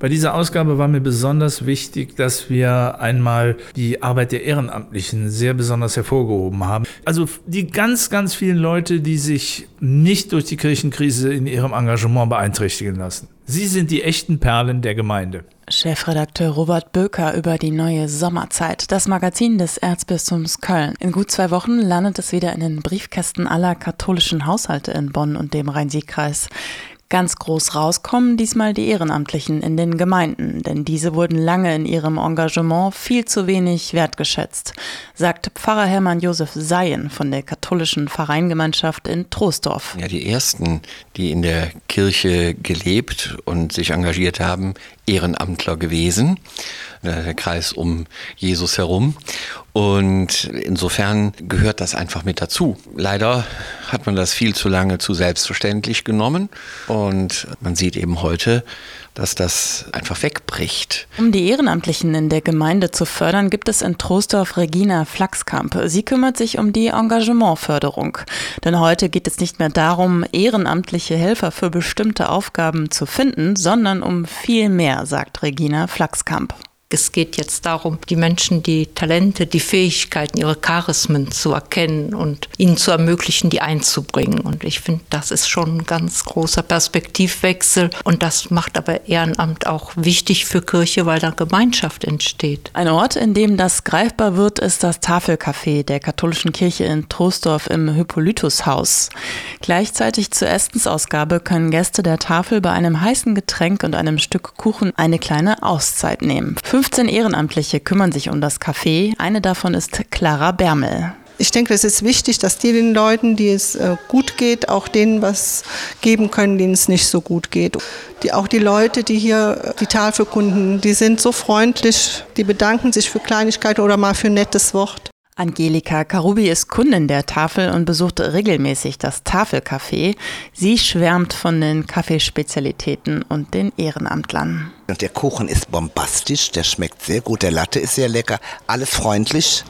Bei dieser Ausgabe war mir besonders wichtig, dass wir einmal die Arbeit der Ehrenamtlichen sehr besonders hervorgehoben haben. Also die ganz, ganz vielen Leute, die sich nicht durch die Kirchenkrise in ihrem Engagement beeinträchtigen lassen. Sie sind die echten Perlen der Gemeinde. Chefredakteur Robert Böker über die neue Sommerzeit, das Magazin des Erzbistums Köln. In gut zwei Wochen landet es wieder in den Briefkästen aller katholischen Haushalte in Bonn und dem Rhein-Sieg-Kreis. Ganz groß rauskommen diesmal die Ehrenamtlichen in den Gemeinden, denn diese wurden lange in ihrem Engagement viel zu wenig wertgeschätzt, sagt Pfarrer Hermann Josef Seien von der katholischen Vereingemeinschaft in Troisdorf. Ja, die ersten, die in der Kirche gelebt und sich engagiert haben, Ehrenamtler gewesen, der Kreis um Jesus herum. Und insofern gehört das einfach mit dazu. Leider hat man das viel zu lange zu selbstverständlich genommen und man sieht eben heute, dass das einfach wegbricht. Um die Ehrenamtlichen in der Gemeinde zu fördern, gibt es in Troisdorf Regina Flachskamp. Sie kümmert sich um die Engagementförderung. Denn heute geht es nicht mehr darum, ehrenamtliche Helfer für bestimmte Aufgaben zu finden, sondern um viel mehr, sagt Regina Flachskamp. Es geht jetzt darum, die Menschen die Talente, die Fähigkeiten, ihre Charismen zu erkennen und ihnen zu ermöglichen, die einzubringen. Und ich finde, das ist schon ein ganz großer Perspektivwechsel. Und das macht aber Ehrenamt auch wichtig für Kirche, weil da Gemeinschaft entsteht. Ein Ort, in dem das greifbar wird, ist das Tafelcafé der katholischen Kirche in Troisdorf im Hippolytushaus. Gleichzeitig zur Essensausgabe können Gäste der Tafel bei einem heißen Getränk und einem Stück Kuchen eine kleine Auszeit nehmen. 15 Ehrenamtliche kümmern sich um das Café. Eine davon ist Clara Bermel. Ich denke, es ist wichtig, dass die den Leuten, die es äh, gut geht, auch denen was geben können, denen es nicht so gut geht. Die, auch die Leute, die hier äh, die Tafel kunden, die sind so freundlich, die bedanken sich für Kleinigkeiten oder mal für ein nettes Wort. Angelika Karubi ist Kundin der Tafel und besucht regelmäßig das Tafelcafé. Sie schwärmt von den Kaffeespezialitäten und den Ehrenamtlern. Der Kuchen ist bombastisch, der schmeckt sehr gut, der Latte ist sehr lecker, alles freundlich.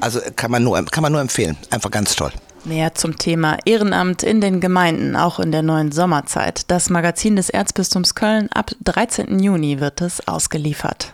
Also kann man nur, kann man nur empfehlen, einfach ganz toll. Mehr zum Thema Ehrenamt in den Gemeinden, auch in der neuen Sommerzeit. Das Magazin des Erzbistums Köln ab 13. Juni wird es ausgeliefert.